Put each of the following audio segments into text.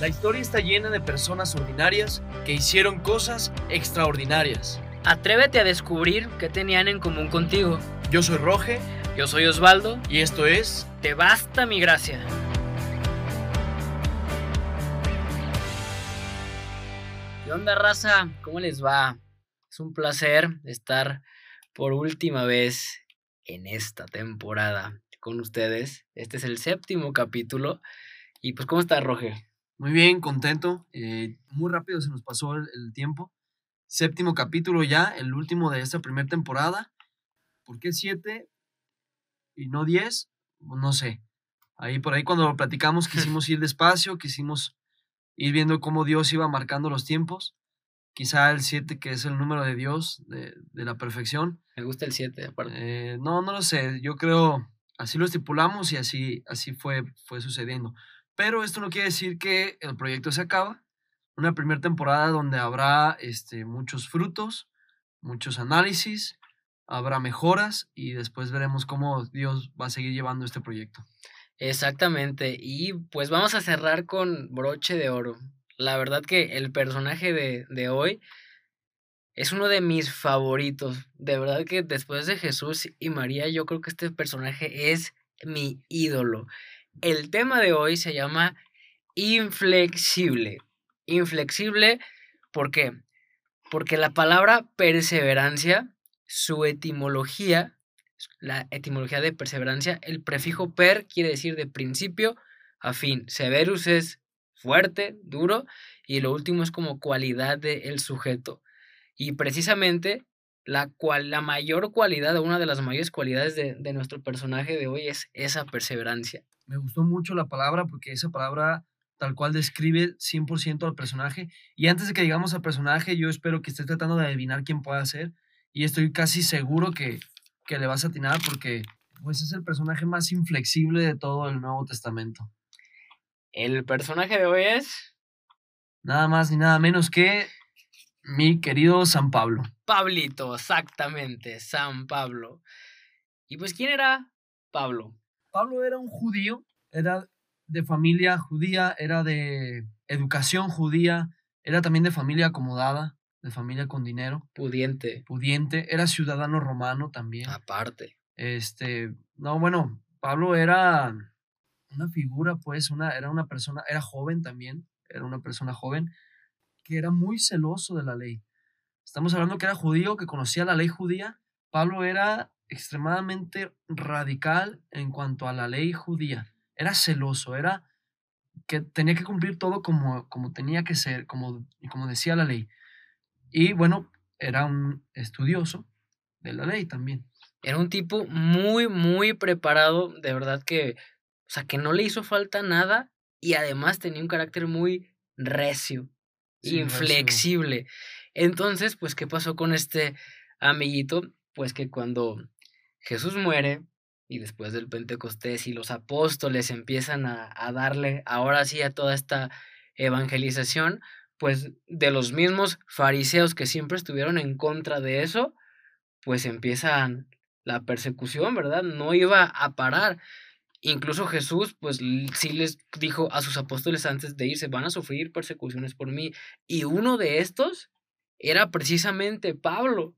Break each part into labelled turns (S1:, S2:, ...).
S1: La historia está llena de personas ordinarias que hicieron cosas extraordinarias.
S2: Atrévete a descubrir qué tenían en común contigo.
S1: Yo soy Roge
S2: Yo soy Osvaldo.
S1: y esto es
S2: Te basta mi gracia. ¿Qué onda, raza? ¿Cómo les va? Es un placer estar por última vez en esta temporada con ustedes. Este es el séptimo capítulo. Y pues, ¿cómo está, Roge?
S1: Muy bien, contento. eh, muy rápido se nos pasó el, el tiempo. Séptimo capítulo ya, el último de esta primera temporada. ¿Por qué siete y no diez? No sé. Ahí por ahí cuando lo platicamos quisimos ir despacio, quisimos ir viendo cómo Dios iba marcando los tiempos. Quizá el siete que es el número de Dios, de, de la perfección.
S2: Me gusta el 7, aparte.
S1: Eh, no, no lo sé. Yo creo así lo estipulamos y así, así fue, fue sucediendo. Pero esto no quiere decir que el proyecto se acaba. Una primera temporada donde habrá este, muchos frutos, muchos análisis, habrá mejoras y después veremos cómo Dios va a seguir llevando este proyecto.
S2: Exactamente. Y pues vamos a cerrar con broche de oro. La verdad que el personaje de, de hoy es uno de mis favoritos. De verdad que después de Jesús y María, yo creo que este personaje es mi ídolo. El tema de hoy se llama inflexible. Inflexible, ¿por qué? Porque la palabra perseverancia, su etimología, la etimología de perseverancia, el prefijo per quiere decir de principio a fin. Severus es fuerte, duro, y lo último es como cualidad del sujeto. Y precisamente la, cual, la mayor cualidad, una de las mayores cualidades de, de nuestro personaje de hoy es esa perseverancia.
S1: Me gustó mucho la palabra porque esa palabra tal cual describe 100% al personaje. Y antes de que llegamos al personaje, yo espero que estés tratando de adivinar quién pueda ser. Y estoy casi seguro que, que le vas a atinar porque pues, es el personaje más inflexible de todo el Nuevo Testamento.
S2: El personaje de hoy es
S1: Nada más ni nada menos que mi querido San Pablo.
S2: Pablito, exactamente, San Pablo. Y pues, ¿quién era Pablo?
S1: Pablo era un judío, era de familia judía, era de educación judía, era también de familia acomodada, de familia con dinero,
S2: Pudiente,
S1: pudiente, era ciudadano romano también.
S2: aparte.
S1: Este, no, bueno, Pablo era una figura, pues, una, era una persona, era joven también, era una persona joven que era muy celoso de la ley. Estamos hablando que era judío, que conocía la ley judía. Pablo era extremadamente radical en cuanto a la ley judía. Era celoso, era que tenía que cumplir todo como, como tenía que ser, como, como decía la ley. Y bueno, era un estudioso de la ley también.
S2: Era un tipo muy, muy preparado, de verdad que, o sea, que no le hizo falta nada y además tenía un carácter muy recio, Inflexible. Entonces, pues, ¿qué pasó con este amiguito? Pues que cuando Jesús muere y después del Pentecostés y los apóstoles empiezan a, a darle ahora sí a toda esta evangelización, pues de los mismos fariseos que siempre estuvieron en contra de eso, pues empiezan la persecución, ¿verdad? No iba a parar. Incluso Jesús, pues sí les dijo a sus apóstoles antes de irse, van a sufrir persecuciones por mí. Y uno de estos era precisamente Pablo.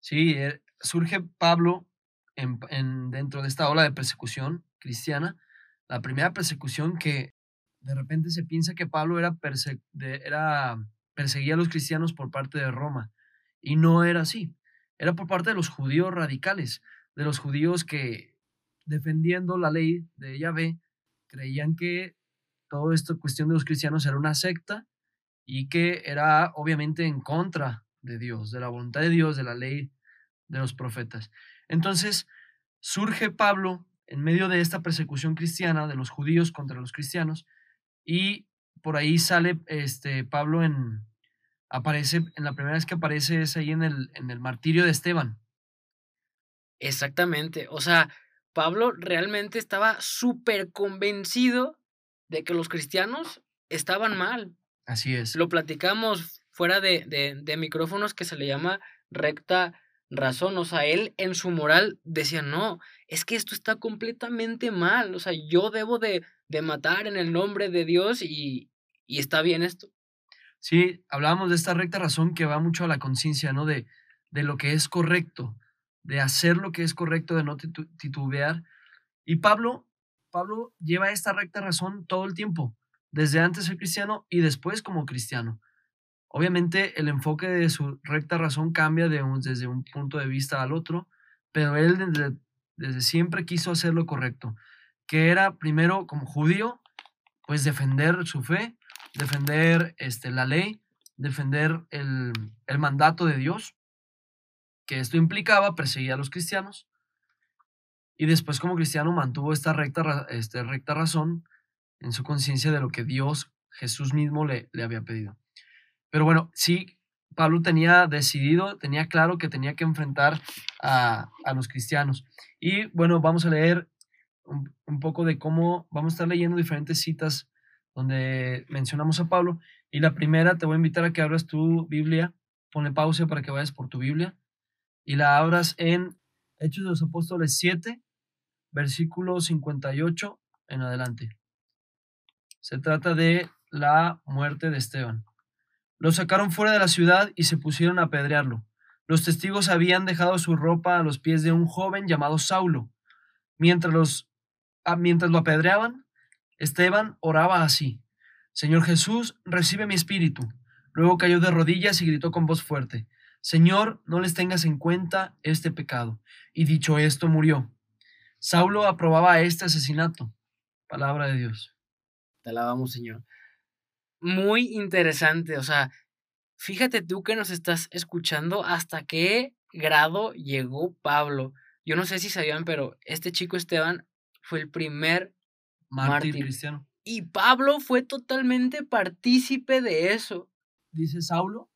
S1: Sí, eh, surge Pablo en, en- dentro de esta ola de persecución cristiana, la primera persecución que de repente se piensa que Pablo era, era perseguía a los cristianos por parte de Roma y no era así, era por parte de los judíos radicales, de los judíos que defendiendo la ley de Yahvé creían que todo esto cuestión de los cristianos era una secta y que era obviamente en contra de Dios, de la voluntad de Dios, de la ley de los profetas. Entonces, surge Pablo en medio de esta persecución cristiana de los judíos contra los cristianos y por ahí sale este Pablo en aparece en la primera vez que aparece es ahí en el en el martirio de Esteban.
S2: Exactamente. O sea, Pablo realmente estaba súper convencido de que los cristianos estaban mal.
S1: Así es.
S2: Lo platicamos fuera de, de, de micrófonos que se le llama recta razón. O sea, él en su moral decía, no, es que esto está completamente mal. O sea, yo debo de, de matar en el nombre de Dios y, Y está bien esto.
S1: Sí, hablábamos de esta recta razón que va mucho a la conciencia, ¿no? De, de lo que es correcto, de hacer lo que es correcto, de no titubear. Y Pablo, Pablo lleva esta recta razón todo el tiempo, desde antes ser cristiano y después como cristiano. Obviamente el enfoque de su recta razón cambia de desde un punto de vista al otro, pero él desde, desde siempre quiso hacer lo correcto, que era primero como judío, pues defender su fe, defender este, la ley, defender el, el mandato de Dios, que esto implicaba perseguir a los cristianos, y después como cristiano mantuvo esta recta, este, recta razón en su conciencia de lo que Dios, Jesús mismo, le, le había pedido. Pero bueno, sí, Pablo tenía decidido, tenía claro que tenía que enfrentar a, a los cristianos. Y bueno, vamos a leer un, un, poco de cómo, vamos a estar leyendo diferentes citas donde mencionamos a Pablo. Y la primera, te voy a invitar a que abras tu Biblia, ponle pausa para que vayas por tu Biblia y la abras en Hechos de los Apóstoles 7, versículo 58 en adelante. Se trata de la muerte de Esteban. Lo sacaron fuera de la ciudad y se pusieron a apedrearlo. Los testigos habían dejado su ropa a los pies de un joven llamado Saulo. Mientras, los, ah, mientras lo apedreaban, Esteban oraba así. Señor Jesús, recibe mi espíritu. Luego cayó de rodillas y gritó con voz fuerte, Señor, no les tengas en cuenta este pecado. Y dicho esto, murió. Saulo aprobaba este asesinato. Palabra de Dios.
S2: Te alabamos, Señor muy interesante. O sea, fíjate tú que nos estás escuchando hasta qué grado llegó Pablo. Yo no sé si sabían, pero este chico Esteban fue el primer mártir, cristiano. Y Pablo fue totalmente partícipe de eso.
S1: Dice Saulo,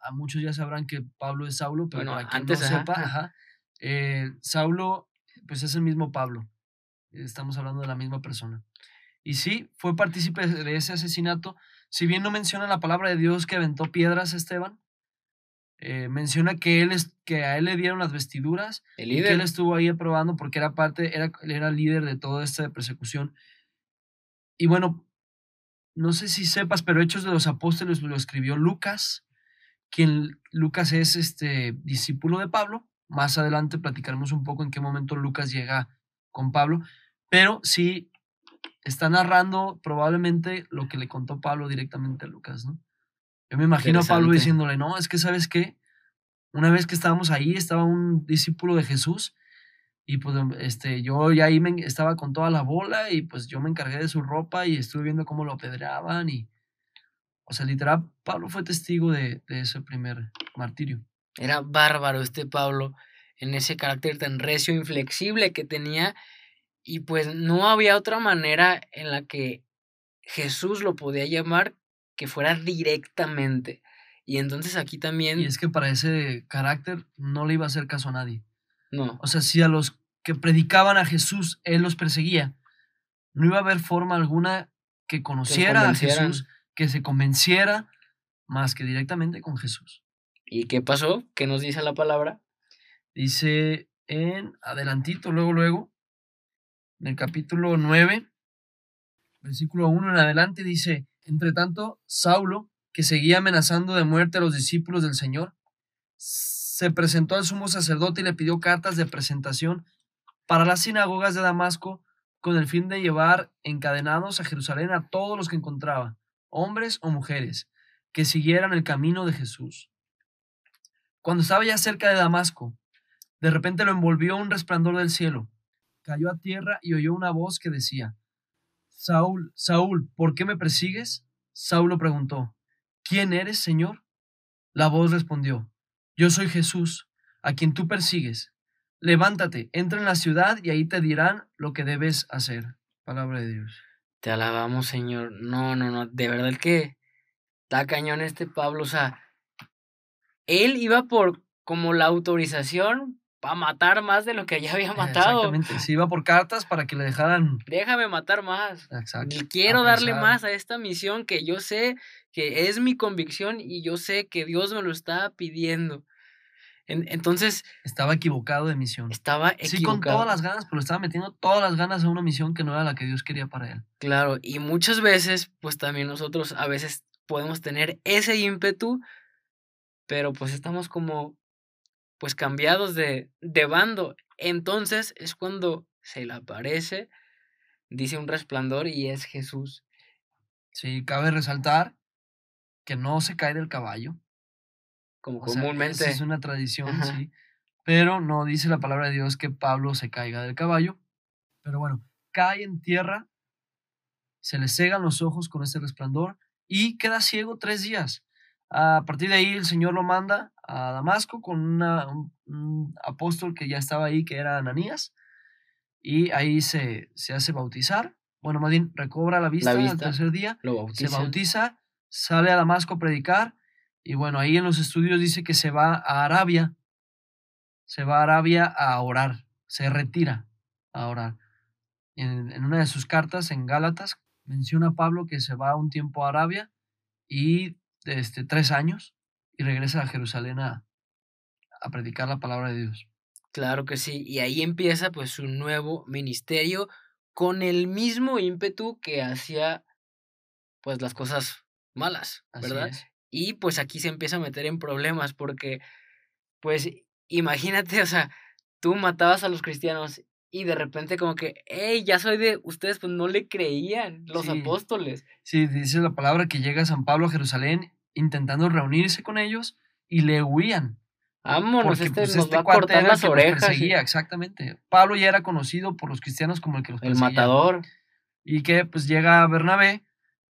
S1: a muchos ya sabrán que Pablo es Saulo, pero bueno, antes no sepa, ajá, eh, Saulo, pues es el mismo Pablo. Estamos hablando de la misma persona. Y sí, fue partícipe de ese asesinato, si bien no menciona la palabra de Dios que aventó piedras a Esteban, eh, menciona que, él es, que a él le dieron las vestiduras y que él estuvo ahí aprobando porque era parte, era, era líder de toda esta persecución. Y bueno, no sé si sepas, pero Hechos de los Apóstoles lo escribió Lucas, quien Lucas es este discípulo de Pablo. Más adelante platicaremos un poco en qué momento Lucas llega con Pablo, pero sí está narrando probablemente lo que le contó Pablo directamente a Lucas, ¿no? Yo me imagino a Pablo diciéndole, no, es que sabes qué, una vez que estábamos ahí, estaba un discípulo de Jesús y pues este, yo ya ahí me, estaba con toda la bola y pues yo me encargué de su ropa y estuve viendo cómo lo apedreaban y, o sea, literal, Pablo fue testigo de, de ese primer martirio.
S2: Era bárbaro este Pablo en ese carácter tan recio, inflexible que tenía y pues no había otra manera en la que Jesús lo podía llamar que fuera directamente. Y entonces aquí también...
S1: Y es que para ese carácter no le iba a hacer caso a nadie.
S2: No.
S1: O sea, si a los que predicaban a Jesús él los perseguía, no iba a haber forma alguna que conociera a Jesús, que se convenciera más que directamente con Jesús.
S2: ¿Y qué pasó? ¿Qué nos dice la palabra?
S1: Dice en adelantito, luego, luego, en el capítulo 9, versículo 1 en adelante, dice, entre tanto, Saulo, que seguía amenazando de muerte a los discípulos del Señor, se presentó al sumo sacerdote y le pidió cartas de presentación para las sinagogas de Damasco con el fin de llevar encadenados a Jerusalén a todos los que encontraba, hombres o mujeres, que siguieran el camino de Jesús. Cuando estaba ya cerca de Damasco, de repente lo envolvió un resplandor del cielo cayó a tierra y oyó una voz que decía, Saúl, Saúl, ¿por qué me persigues? Saulo preguntó, ¿quién eres, Señor? La voz respondió, yo soy Jesús, a quien tú persigues. Levántate, entra en la ciudad y ahí te dirán lo que debes hacer. Palabra de Dios.
S2: Te alabamos, Señor. No, no, no, de verdad que está cañón este Pablo. O sea, él iba por como la autorización para matar más de lo que ya había matado.
S1: Exactamente, se iba por cartas para que le dejaran.
S2: Déjame matar más. Exacto. quiero darle más a esta misión que yo sé que es mi convicción y yo sé que Dios me lo está pidiendo. Entonces...
S1: Estaba equivocado de misión.
S2: Estaba equivocado.
S1: Sí, con todas las ganas, pero estaba metiendo todas las ganas a una misión que no era la que Dios quería para él.
S2: Claro, y muchas veces, pues también nosotros a veces podemos tener ese ímpetu, pero pues estamos como, pues cambiados de, de bando. Entonces es cuando se le aparece, dice un resplandor y es Jesús.
S1: Sí, cabe resaltar que no se cae del caballo.
S2: Como comúnmente.
S1: es una tradición, sí. Pero no dice la palabra de Dios que Pablo se caiga del caballo. Pero bueno, cae en tierra, se le cegan los ojos con ese resplandor y queda ciego tres días. A partir de ahí el Señor lo manda a Damasco con un, apóstol que ya estaba ahí, que era Ananías, y ahí se, se hace bautizar. Bueno, más bien recobra la vista, al tercer día, se bautiza, sale a Damasco a predicar, y bueno, ahí en los estudios dice que se va a Arabia, se va a Arabia a orar, se retira a orar. En, en una de sus cartas en Gálatas menciona Pablo que se va un tiempo a Arabia y este, tres años y regresa a Jerusalén a, a predicar la palabra de Dios.
S2: Claro que sí, y ahí empieza pues su nuevo ministerio con el mismo ímpetu que hacía pues las cosas malas, ¿verdad? Y pues aquí se empieza a meter en problemas porque pues imagínate, o sea, tú matabas a los cristianos y de repente como que, hey, ya soy de ustedes, pues no le creían los apóstoles.
S1: Sí, dice la palabra que llega San Pablo a Jerusalén intentando reunirse con ellos y le huían.
S2: Vámonos, este pues, nos este va a cortar las orejas.
S1: Exactamente. Pablo ya era conocido por los cristianos como el que los
S2: El matador.
S1: Y que pues llega a Bernabé,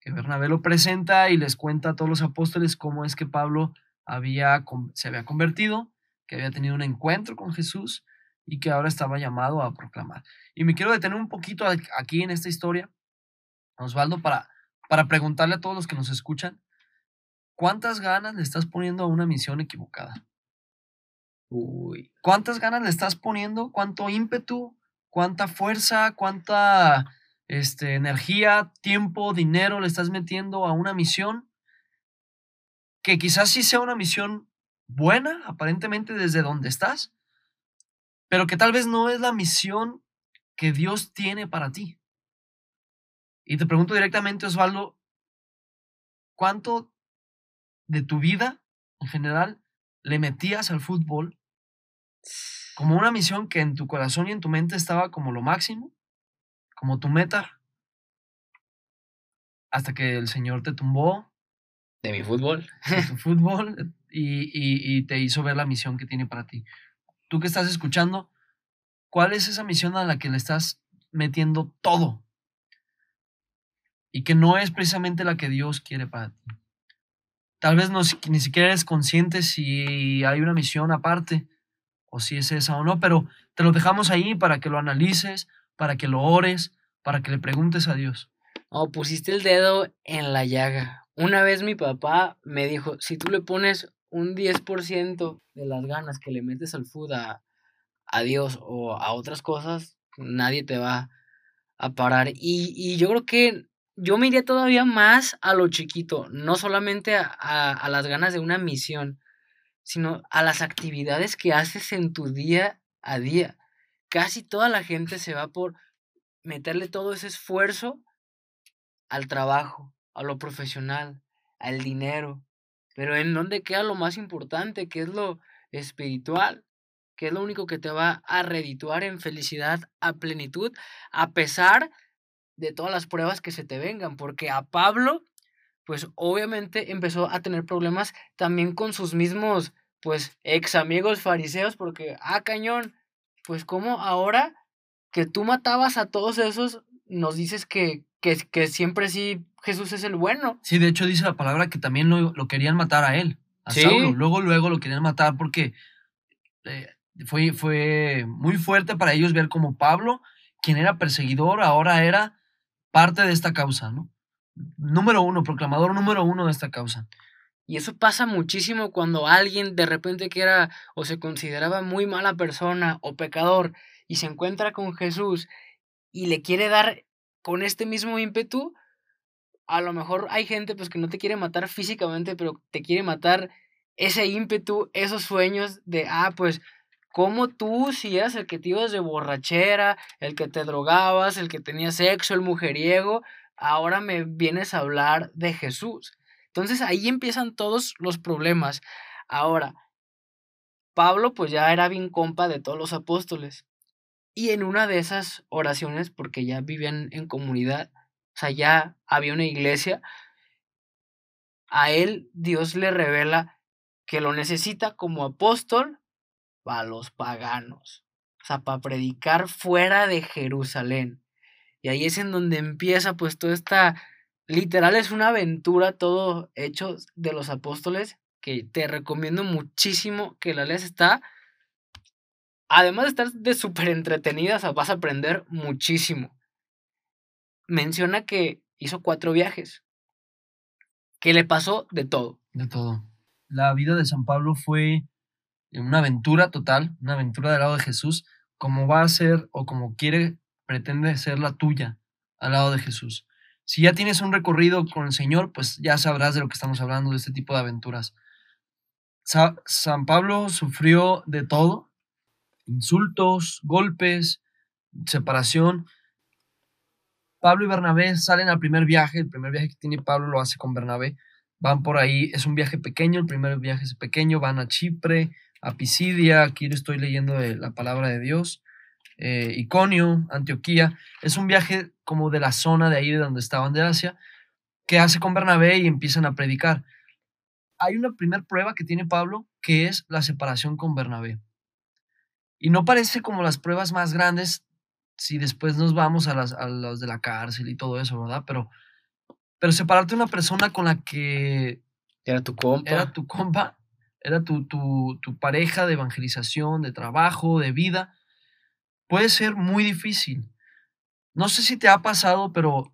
S1: que Bernabé lo presenta y les cuenta a todos los apóstoles cómo es que Pablo había, se había convertido, que había tenido un encuentro con Jesús y que ahora estaba llamado a proclamar. Y me quiero detener un poquito aquí en esta historia, Osvaldo, para, para preguntarle a todos los que nos escuchan, ¿cuántas ganas le estás poniendo a una misión equivocada?
S2: Uy.
S1: ¿Cuántas ganas le estás poniendo? ¿Cuánto ímpetu? ¿Cuánta fuerza? ¿Cuánta este, energía, tiempo, dinero le estás metiendo a una misión? Que quizás sí sea una misión buena, aparentemente desde donde estás, pero que tal vez no es la misión que Dios tiene para ti. Y te pregunto directamente, Osvaldo, ¿cuánto de tu vida en general le metías al fútbol como una misión que en tu corazón y en tu mente estaba como lo máximo, como tu meta, hasta que el Señor te tumbó?
S2: De mi fútbol.
S1: De tu fútbol y, y te hizo ver la misión que tiene para ti tú que estás escuchando, ¿cuál es esa misión a la que le estás metiendo todo? Y que no es precisamente la que Dios quiere para ti. Tal vez no, ni siquiera eres consciente si hay una misión aparte o si es esa o no, pero te lo dejamos ahí para que lo analices, para que lo ores, para que le preguntes a Dios.
S2: Oh, pusiste el dedo en la llaga. Una vez mi papá me dijo, si tú le pones un 10% de las ganas que le metes al food a, Dios o a otras cosas, nadie te va a parar. Y, yo creo que yo me iría todavía más a lo chiquito, no solamente a, a, las ganas de una misión, sino a las actividades que haces en tu día a día. Casi toda la gente se va por meterle todo ese esfuerzo al trabajo, a lo profesional, al dinero, pero ¿en dónde queda lo más importante, que es lo espiritual? que es lo único que te va a redituar en felicidad, a plenitud, a pesar de todas las pruebas que se te vengan, porque a Pablo, pues obviamente empezó a tener problemas también con sus mismos, pues, ex amigos fariseos, porque, ah, cañón, pues como ahora que tú matabas a todos esos, nos dices que, que, que siempre sí Jesús es el bueno.
S1: Sí, de hecho dice la palabra que también lo, querían matar a él, a Saulo. Luego, luego lo querían matar porque eh, fue, fue muy fuerte para ellos ver como Pablo, quien era perseguidor, ahora era parte de esta causa, ¿no? Número uno, proclamador número uno de esta causa.
S2: Y eso pasa muchísimo cuando alguien de repente que era o se consideraba muy mala persona o pecador y se encuentra con Jesús y le quiere dar con este mismo ímpetu, a lo mejor hay gente pues que no te quiere matar físicamente, pero te quiere matar ese ímpetu, esos sueños de, ah, pues, como tú, si eras el que te ibas de borrachera, el que te drogabas, el que tenía sexo, el mujeriego, ahora me vienes a hablar de Jesús? Entonces ahí empiezan todos los problemas. Ahora, Pablo pues ya era bien compa de todos los apóstoles. Y en una de esas oraciones, porque ya vivían en comunidad, o sea, ya había una iglesia, a él Dios le revela que lo necesita como apóstol para los paganos, o sea, para predicar fuera de Jerusalén. Y ahí es en donde empieza pues toda esta, literal es una aventura todo hecho de los apóstoles, que te recomiendo muchísimo que la leas, está, además de estar de súper entretenida, vas a aprender muchísimo. Menciona que hizo cuatro viajes, que le pasó de todo.
S1: De todo. La vida de San Pablo fue una aventura total, una aventura del lado de Jesús, como va a ser o como quiere, pretende ser la tuya al lado de Jesús. Si ya tienes un recorrido con el Señor, pues ya sabrás de lo que estamos hablando, de este tipo de aventuras. San Pablo sufrió de todo, insultos, golpes, separación. Pablo y Bernabé salen al primer viaje, el primer viaje que tiene Pablo lo hace con Bernabé. Van por ahí, es un viaje pequeño, el primer viaje es pequeño, van a Chipre, a Pisidia, aquí estoy leyendo de la palabra de Dios, eh, Iconio, Antioquía. Es un viaje como de la zona de ahí de donde estaban de Asia, que hace con Bernabé y empiezan a predicar. Hay una primera prueba que tiene Pablo, que es la separación con Bernabé. Y no parece como las pruebas más grandes si después nos vamos a las, a de la cárcel y todo eso, ¿verdad? Pero, pero separarte de una persona con la que...
S2: Era tu compa.
S1: Era tu compa, era tu, tu, tu pareja de evangelización, de trabajo, de vida, puede ser muy difícil. No sé si te ha pasado, pero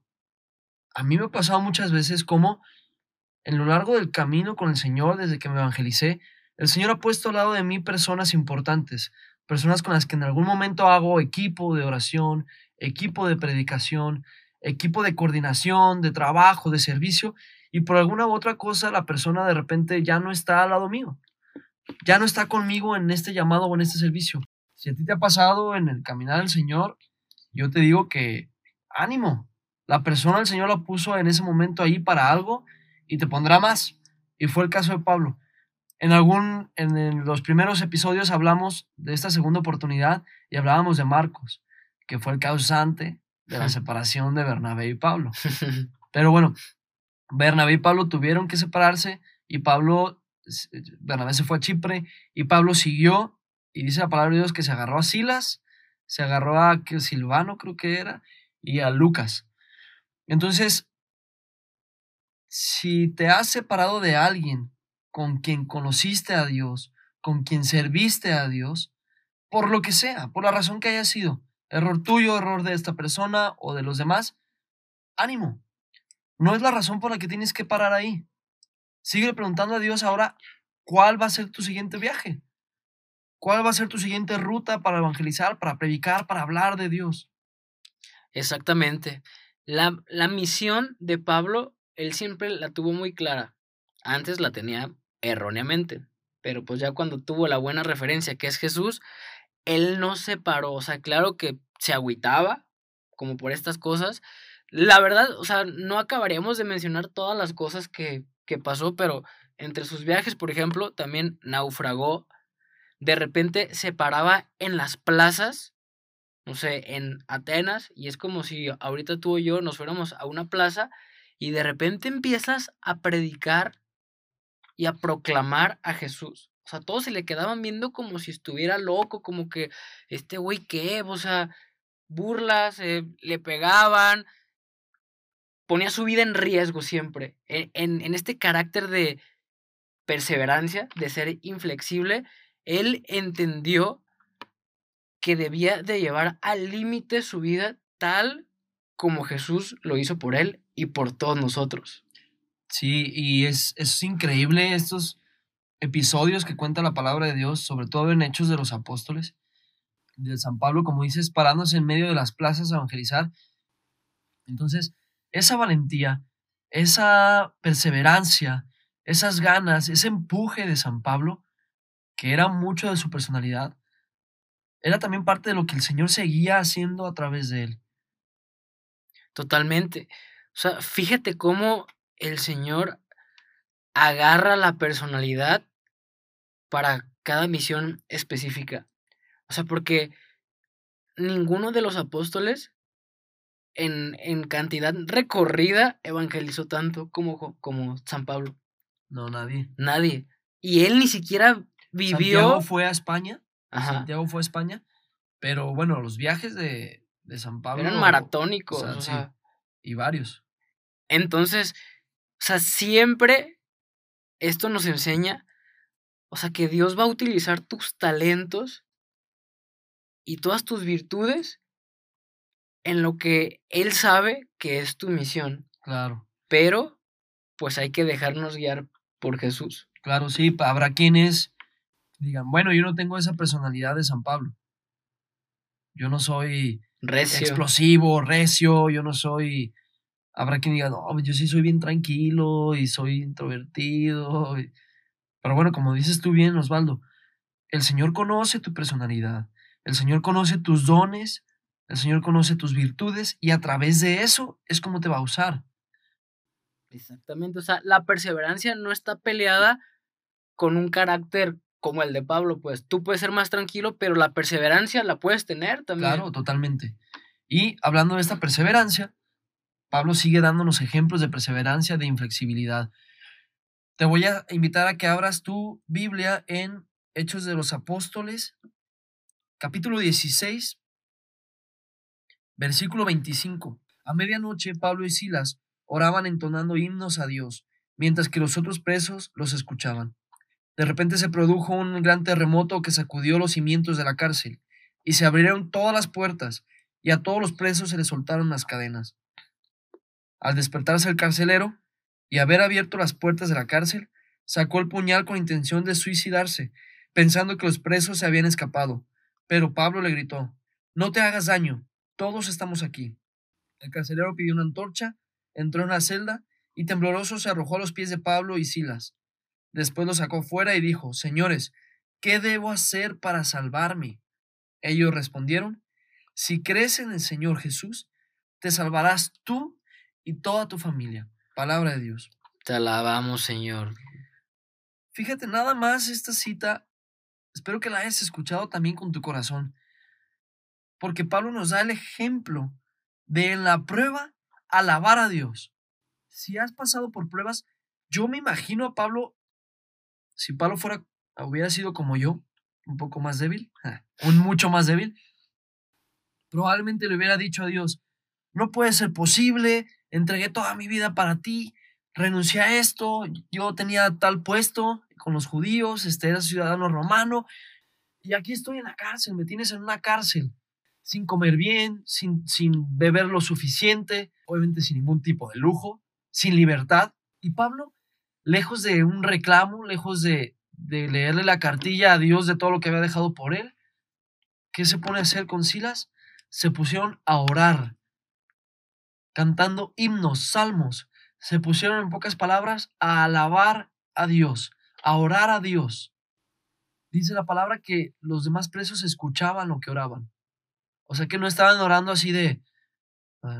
S1: a mí me ha pasado muchas veces como en lo largo del camino con el Señor, desde que me evangelicé, el Señor ha puesto al lado de mí personas importantes, personas con las que en algún momento hago equipo de oración, equipo de predicación, equipo de coordinación, de trabajo, de servicio, y por alguna u otra cosa la persona de repente ya no está al lado mío, ya no está conmigo en este llamado o en este servicio. Si a ti te ha pasado en el caminar del Señor, yo te digo que ánimo, la persona del Señor la puso en ese momento ahí para algo y te pondrá más. Y fue el caso de Pablo. En algún, en los primeros episodios hablamos de esta segunda oportunidad y hablábamos de Marcos, que fue el causante de la separación de Bernabé y Pablo. Pero bueno, Bernabé y Pablo tuvieron que separarse y Pablo, Bernabé se fue a Chipre y Pablo siguió y dice la palabra de Dios que se agarró a Silas, se agarró a Silvano creo que era y a Lucas. Entonces, si te has separado de alguien con quien conociste a Dios, con quien serviste a Dios, por lo que sea, por la razón que haya sido, error tuyo, error de esta persona o de los demás, ánimo. No es la razón por la que tienes que parar ahí. Sigue preguntando a Dios ahora cuál va a ser tu siguiente viaje. ¿Cuál va a ser tu siguiente ruta para evangelizar, para predicar, para hablar de Dios?
S2: Exactamente. La, la misión de Pablo, él siempre la tuvo muy clara. Antes la tenía erróneamente, pero pues ya cuando tuvo la buena referencia que es Jesús, él no se paró, o sea, claro que se agüitaba como por estas cosas. La verdad, o sea, no acabaríamos de mencionar todas las cosas que, que pasó, pero entre sus viajes, por ejemplo, también naufragó. De repente se paraba en las plazas, no sé, en Atenas, y es como si ahorita tú y yo nos fuéramos a una plaza y de repente empiezas a predicar y a proclamar a Jesús. O sea, todos se le quedaban viendo como si estuviera loco, como que, este güey, ¿qué? O sea, burlas, eh, le pegaban, ponía su vida en riesgo siempre. E, en, en, este carácter de perseverancia, de ser inflexible, él entendió que debía de llevar al límite su vida tal como Jesús lo hizo por él y por todos nosotros.
S1: Sí, y es, es increíble estos episodios que cuenta la palabra de Dios, sobre todo en Hechos de los Apóstoles, de San Pablo, como dices, parándose en medio de las plazas a evangelizar. Entonces, esa valentía, esa perseverancia, esas ganas, ese empuje de San Pablo, que era mucho de su personalidad, era también parte de lo que el Señor seguía haciendo a través de él.
S2: Totalmente. O sea, fíjate cómo el Señor agarra la personalidad para cada misión específica. O sea, porque ninguno de los apóstoles en, en cantidad recorrida evangelizó tanto como, como San Pablo.
S1: No, nadie.
S2: Nadie. Y él ni siquiera vivió.
S1: Santiago fue a España. Santiago fue a España. Pero bueno, los viajes de, de San Pablo.
S2: Eran maratónicos. O sea,
S1: y varios.
S2: Entonces, o sea, siempre esto nos enseña, o sea, que Dios va a utilizar tus talentos y todas tus virtudes en lo que Él sabe que es tu misión.
S1: Claro.
S2: Pero, pues hay que dejarnos guiar por Jesús.
S1: Claro, sí, habrá quienes digan, bueno, yo no tengo esa personalidad de San Pablo. Yo no soy recio. explosivo, recio, yo no soy... Habrá quien diga, no, yo sí soy bien tranquilo y soy introvertido. Pero bueno, como dices tú bien, Osvaldo, el Señor conoce tu personalidad, el Señor conoce tus dones, el Señor conoce tus virtudes y a través de eso es como te va a usar.
S2: Exactamente, o sea, la perseverancia no está peleada con un carácter como el de Pablo, pues tú puedes ser más tranquilo, pero la perseverancia la puedes tener también.
S1: Claro, totalmente. Y hablando de esta perseverancia, Pablo sigue dándonos ejemplos de perseverancia, de inflexibilidad. Te voy a invitar a que abras tu Biblia en Hechos de los Apóstoles, capítulo 16, versículo 25. A medianoche Pablo y Silas oraban entonando himnos a Dios, mientras que los otros presos los escuchaban. De repente se produjo un gran terremoto que sacudió los cimientos de la cárcel, y se abrieron todas las puertas, y a todos los presos se les soltaron las cadenas. Al despertarse el carcelero, y haber abierto las puertas de la cárcel, sacó el puñal con intención de suicidarse, pensando que los presos se habían escapado. Pero Pablo le gritó, No te hagas daño, todos estamos aquí. El carcelero pidió una antorcha, entró en la celda, y tembloroso se arrojó a los pies de Pablo y Silas. Después lo sacó fuera y dijo, Señores, ¿qué debo hacer para salvarme? Ellos respondieron, Si crees en el Señor Jesús, te salvarás tú y toda tu familia. Palabra de Dios.
S2: Te alabamos, Señor.
S1: Fíjate nada más esta cita, espero que la hayas escuchado también con tu corazón, porque Pablo nos da el ejemplo de en la prueba alabar a Dios. Si has pasado por pruebas, yo me imagino a Pablo si Pablo fuera, hubiera sido como yo, un poco más débil, un mucho más débil, probablemente le hubiera dicho a Dios, no puede ser posible, entregué toda mi vida para ti, renuncié a esto, yo tenía tal puesto con los judíos, este era ciudadano romano, y aquí estoy en la cárcel, me tienes en una cárcel, sin comer bien, sin, sin beber lo suficiente, obviamente sin ningún tipo de lujo, sin libertad. Y Pablo lejos de un reclamo, lejos de, leerle la cartilla a Dios de todo lo que había dejado por él, ¿qué se pone a hacer con Silas? Se pusieron a orar, cantando himnos, salmos. Se pusieron, en pocas palabras, a alabar a Dios, a orar a Dios. Dice la palabra que los demás presos escuchaban lo que oraban. O sea que no estaban orando así de,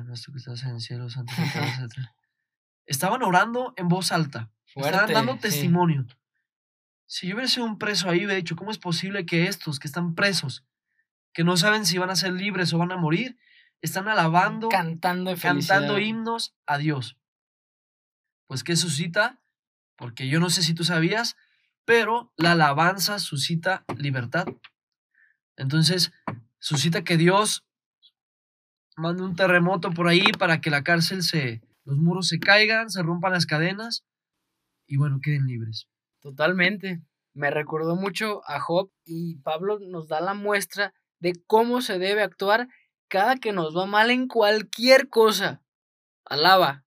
S1: nuestro que estás en el cielo, Estaban orando en voz alta. Están dando testimonio. Si yo hubiera sido un preso ahí, hubiera dicho, ¿cómo es posible que estos que están presos, que no saben si van a ser libres o van a morir, están alabando,
S2: cantando,
S1: cantando himnos a Dios? Pues ¿qué suscita? Porque yo no sé si tú sabías, pero la alabanza suscita libertad. Entonces, suscita que Dios mande un terremoto por ahí para que la cárcel se, los muros se caigan, se rompan las cadenas y bueno, queden libres.
S2: Totalmente. Me recordó mucho a Job y Pablo nos da la muestra de cómo se debe actuar cada que nos va mal en cualquier cosa. Alaba.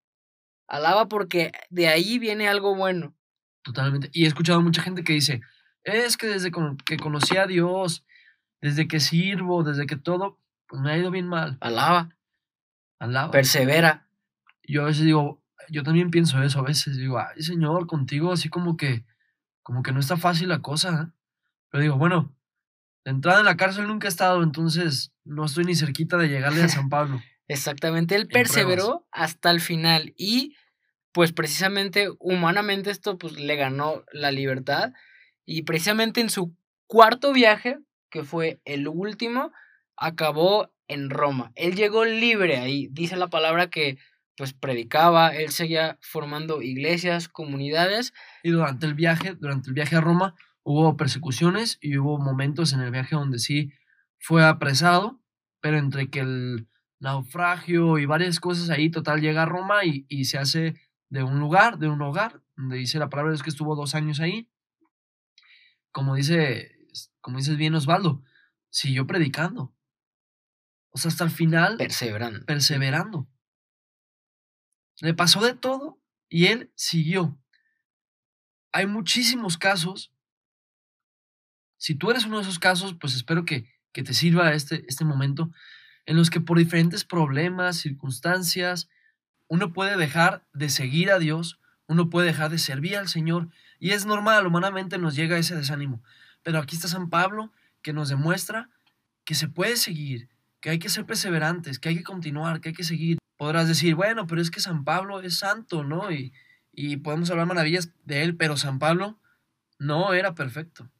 S2: Alaba porque de ahí viene algo bueno.
S1: Totalmente. Y he escuchado a mucha gente que dice, es que desde que conocí a Dios, desde que sirvo, desde que todo, pues me ha ido bien mal.
S2: Alaba.
S1: Alaba.
S2: Persevera.
S1: Yo a veces digo, yo también pienso eso a veces. Digo, ay, Señor, contigo así como que, como que no está fácil la cosa. ¿eh?". Pero digo, bueno, de entrada en la cárcel nunca he estado, entonces no estoy ni cerquita de llegarle a San Pablo.
S2: Exactamente, él perseveró hasta el final y pues precisamente humanamente esto pues le ganó la libertad y precisamente en su cuarto viaje, que fue el último, acabó en Roma. Él llegó libre ahí, dice la palabra que pues predicaba, él seguía formando iglesias, comunidades,
S1: Y durante el viaje, durante el viaje a Roma, hubo persecuciones y hubo momentos en el viaje donde sí fue apresado, pero entre que el naufragio y varias cosas ahí, total llega a Roma y, y se hace de un lugar, de un hogar, donde dice la palabra es que estuvo dos años ahí. Como dice, como dices bien Osvaldo, siguió predicando. O sea, hasta el final
S2: perseverando.
S1: perseverando. Le pasó de todo y él siguió. Hay muchísimos casos. Si tú eres uno de esos casos, pues espero que, que te sirva este, este momento en los que por diferentes problemas, circunstancias, uno puede dejar de seguir a Dios, uno puede dejar de servir al Señor y es normal, humanamente nos llega ese desánimo. Pero aquí está San Pablo que nos demuestra que se puede seguir, que hay que ser perseverantes, que hay que continuar, que hay que seguir. Podrás decir, bueno, pero es que San Pablo es santo, ¿no? Y, y podemos hablar maravillas de él, pero San Pablo no era perfecto.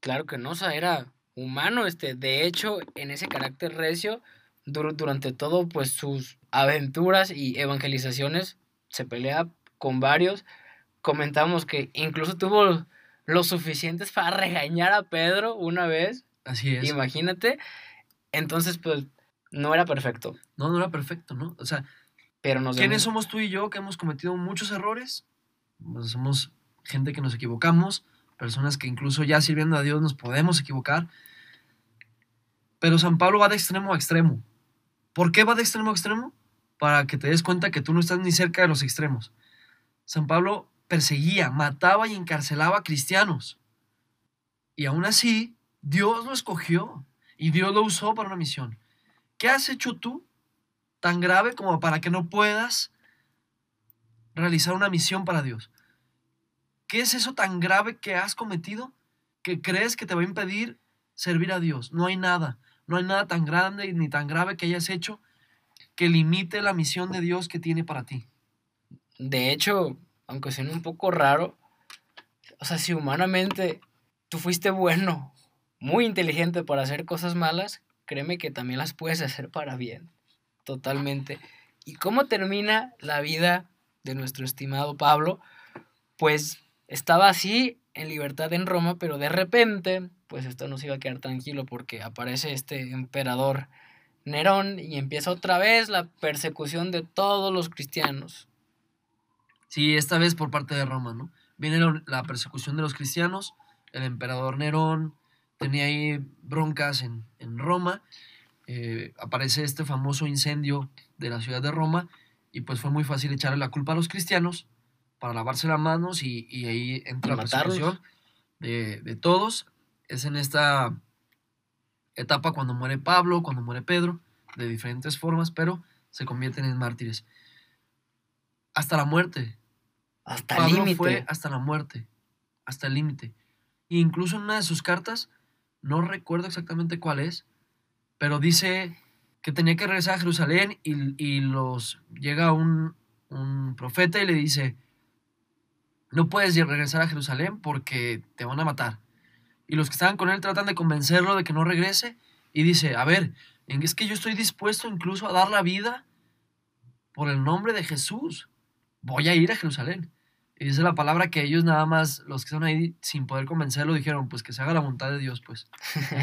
S2: Claro que no, o sea, era humano, este, de hecho, en ese carácter recio, dur- durante todo, pues, sus aventuras y evangelizaciones, se pelea con varios, comentamos que incluso tuvo lo suficientes para regañar a Pedro una vez,
S1: Así es.
S2: imagínate, entonces, pues, no era perfecto,
S1: No, no era perfecto, ¿no? O sea,
S2: pero nos
S1: ¿quiénes somos tú y yo que hemos cometido muchos errores? Pues somos gente que nos equivocamos, personas que incluso ya sirviendo a Dios nos podemos equivocar. Pero San Pablo va de extremo a extremo. ¿Por qué va de extremo a extremo? Para que te des cuenta que tú no estás ni cerca de los extremos. San Pablo perseguía, mataba y encarcelaba a cristianos. Y aún así, Dios lo escogió y Dios lo usó para una misión. ¿Qué has hecho tú tan grave como para que no puedas realizar una misión para Dios? ¿Qué es eso tan grave que has cometido que crees que te va a impedir servir a Dios? No hay nada, no hay nada tan grande ni tan grave que hayas hecho que limite la misión de Dios que tiene para ti.
S2: De hecho, aunque suene un poco raro, o sea, si humanamente tú fuiste bueno, muy inteligente para hacer cosas malas, créeme que también las puedes hacer para bien. Totalmente. ¿Y cómo termina la vida de nuestro estimado Pablo? Pues estaba así en libertad en Roma, pero de repente, pues esto no se iba a quedar tranquilo porque aparece este emperador Nerón y empieza otra vez la persecución de todos los cristianos.
S1: Sí, esta vez por parte de Roma, ¿no? Viene la persecución de los cristianos, el emperador Nerón tenía ahí broncas en, en Roma, eh, aparece este famoso incendio de la ciudad de Roma y pues fue muy fácil echarle la culpa a los cristianos para lavarse las manos y, y ahí entra la persecución de, de todos. Es en esta etapa cuando muere Pablo, cuando muere Pedro, de diferentes formas, pero se convierten en mártires. Hasta la muerte,
S2: Hasta el límite.
S1: fue hasta la muerte, hasta el límite. E incluso en una de sus cartas, no recuerdo exactamente cuál es, pero dice que tenía que regresar a Jerusalén y, y los llega un, un profeta y le dice, no puedes regresar a Jerusalén porque te van a matar. Y los que estaban con él tratan de convencerlo de que no regrese y dice, a ver, es que yo estoy dispuesto incluso a dar la vida por el nombre de Jesús. Voy a ir a Jerusalén. Y dice la palabra que ellos nada más, los que están ahí sin poder convencerlo, dijeron, pues que se haga la voluntad de Dios, pues.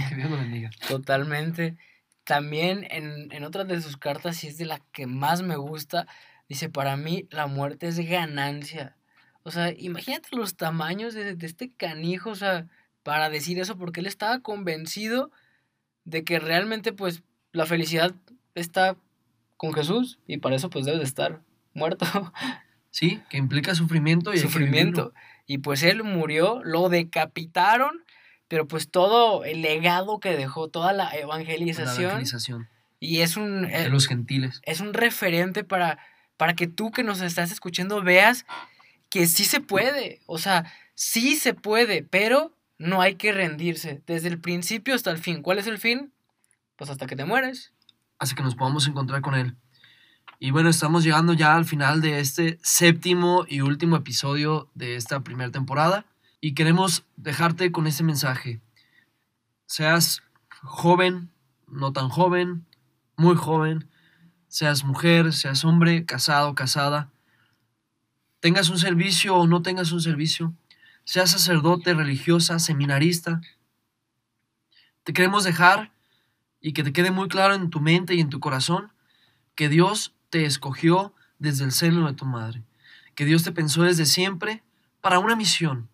S1: que Dios lo bendiga.
S2: Totalmente. También en, en otra de sus cartas, y es de la que más me gusta, dice, para mí la muerte es ganancia. O sea, imagínate los tamaños de, de este canijo, o sea, para decir eso, porque él estaba convencido de que realmente, pues, la felicidad está con Jesús, y para eso, pues, debe de estar muerto.
S1: Sí, que implica sufrimiento y
S2: sufrimiento. Y pues él murió, lo decapitaron, pero pues todo el legado que dejó, toda la
S1: La
S2: evangelización,
S1: evangelización
S2: y es un,
S1: de
S2: eh,
S1: los gentiles.
S2: es un referente para, para que tú que nos estás escuchando veas que sí se puede, o sea, sí se puede, pero no hay que rendirse desde el principio hasta el fin. ¿Cuál es el fin? Pues hasta que te mueres.
S1: Hasta que nos podamos encontrar con Él. Y bueno, estamos llegando ya al final de este séptimo y último episodio de esta primera temporada. Y queremos dejarte con este mensaje. Seas joven, no tan joven, muy joven, seas mujer, seas hombre, casado, casada, tengas un servicio o no tengas un servicio, seas sacerdote, religiosa, seminarista, te queremos dejar y que te quede muy claro en tu mente y en tu corazón que Dios te escogió desde el seno de tu madre, que Dios te pensó desde siempre para una misión,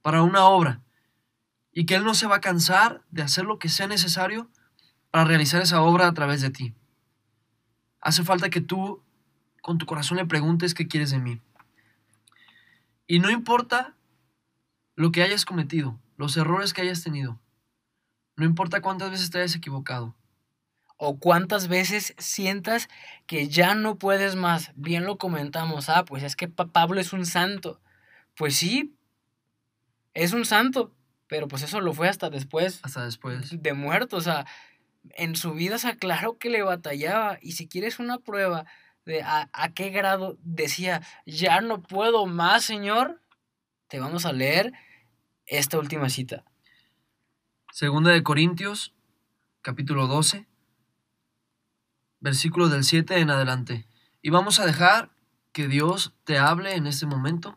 S1: para una obra, y que Él no se va a cansar de hacer lo que sea necesario para realizar esa obra a través de ti. Hace falta que tú con tu corazón le preguntes qué quieres de mí. Y no importa lo que hayas cometido, los errores que hayas tenido, no importa cuántas veces te hayas equivocado,
S2: o cuántas veces sientas que ya no puedes más. Bien lo comentamos, ah, pues es que Pablo es un santo. Pues sí, es un santo, pero pues eso lo fue hasta después.
S1: Hasta después.
S2: De muerto, o sea, en su vida se aclaró que le batallaba. Y si quieres una prueba de a, a qué grado decía, ya no puedo más, Señor, te vamos a leer esta última cita.
S1: Segunda de Corintios, capítulo 12 versículos del 7 en adelante. Y vamos a dejar que Dios te hable en este momento.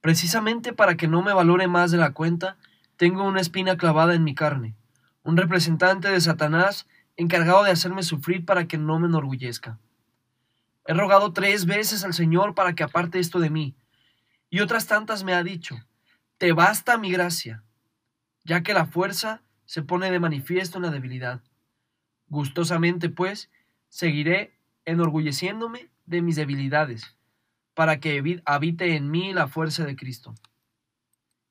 S1: Precisamente para que no me valore más de la cuenta, tengo una espina clavada en mi carne, un representante de Satanás encargado de hacerme sufrir para que no me enorgullezca. He rogado tres veces al Señor para que aparte esto de mí, y otras tantas me ha dicho, te basta mi gracia, ya que la fuerza se pone de manifiesto en la debilidad. Gustosamente, pues, seguiré enorgulleciéndome de mis debilidades, para que habite en mí la fuerza de Cristo.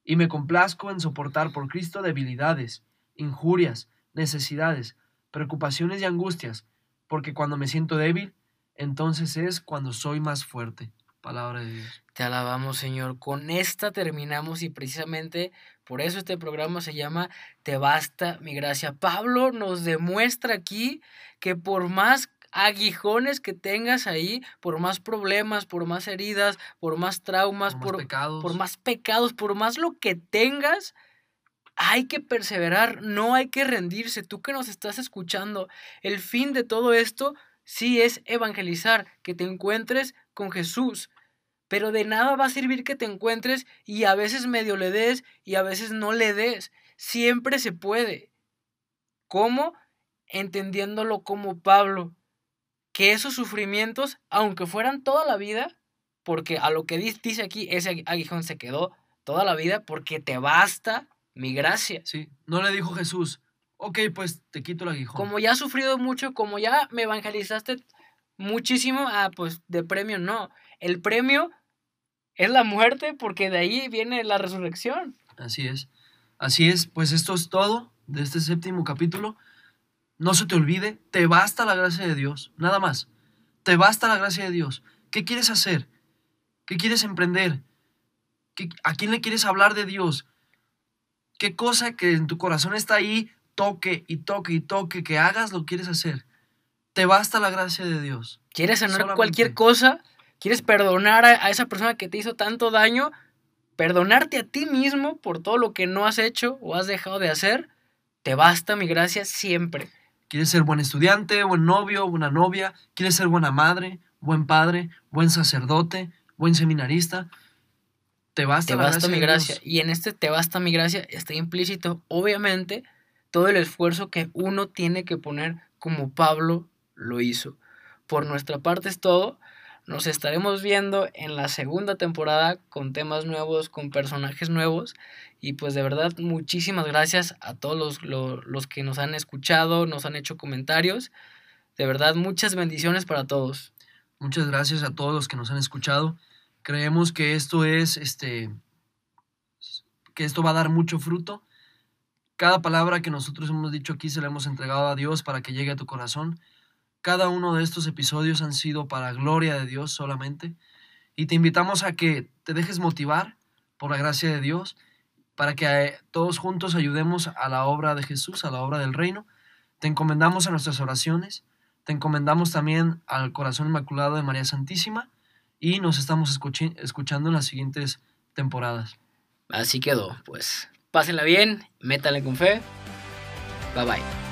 S1: Y me complazco en soportar por Cristo debilidades, injurias, necesidades, preocupaciones y angustias, porque cuando me siento débil, entonces es cuando soy más fuerte. Palabra de Dios.
S2: Te alabamos, Señor. Con esta terminamos y precisamente por eso este programa se llama Te basta mi gracia. Pablo nos demuestra aquí que por más aguijones que tengas ahí, por más problemas, por más heridas, por más traumas, por, por, pecados. por más pecados, por más lo que tengas, hay que perseverar, no hay que rendirse. Tú que nos estás escuchando, el fin de todo esto sí es evangelizar, que te encuentres con Jesús. Pero de nada va a servir que te encuentres y a veces medio le des y a veces no le des. Siempre se puede. ¿Cómo? Entendiéndolo como Pablo. Que esos sufrimientos, aunque fueran toda la vida, porque a lo que dice aquí, ese aguijón se quedó toda la vida, porque te basta mi gracia.
S1: Sí, no le dijo Jesús, ok, pues te quito el aguijón.
S2: Como ya has sufrido mucho, como ya me evangelizaste muchísimo, ah, pues de premio no. El premio es la muerte porque de ahí viene la resurrección.
S1: Así es. Así es, pues esto es todo de este séptimo capítulo. No se te olvide, te basta la gracia de Dios, nada más. Te basta la gracia de Dios. ¿Qué quieres hacer? ¿Qué quieres emprender? ¿A quién le quieres hablar de Dios? ¿Qué cosa que en tu corazón está ahí, toque y toque y toque, que hagas lo quieres hacer? Te basta la gracia de Dios.
S2: ¿Quieres sanar cualquier cosa? ¿Quieres perdonar a, esa persona que te hizo tanto daño? Perdonarte a ti mismo por todo lo que no has hecho o has dejado de hacer. Te basta mi gracia siempre.
S1: ¿Quieres ser buen estudiante, buen novio, buena novia? ¿Quieres ser buena madre, buen padre, buen sacerdote, buen seminarista?
S2: Te basta, te basta mi gracia. Y en este te basta mi gracia está implícito, obviamente, todo el esfuerzo que uno tiene que poner como Pablo lo hizo. Por nuestra parte es todo. Nos estaremos viendo en la segunda temporada con temas nuevos, con personajes nuevos. Y pues de verdad, muchísimas gracias a todos los, los, que nos han escuchado, nos han hecho comentarios. De verdad, muchas bendiciones para todos.
S1: Muchas gracias a todos los que nos han escuchado. Creemos que esto es, este, que esto va a dar mucho fruto. Cada palabra que nosotros hemos dicho aquí se la hemos entregado a Dios para que llegue a tu corazón cada uno de estos episodios han sido para gloria de Dios solamente. Y te invitamos a que te dejes motivar por la gracia de Dios para que eh, todos juntos ayudemos a la obra de Jesús, a la obra del reino. Te encomendamos a nuestras oraciones, te encomendamos también al corazón inmaculado de María Santísima y nos estamos escuchando en las siguientes temporadas.
S2: Así quedó, pues pásenla bien, métanle con fe. Bye bye.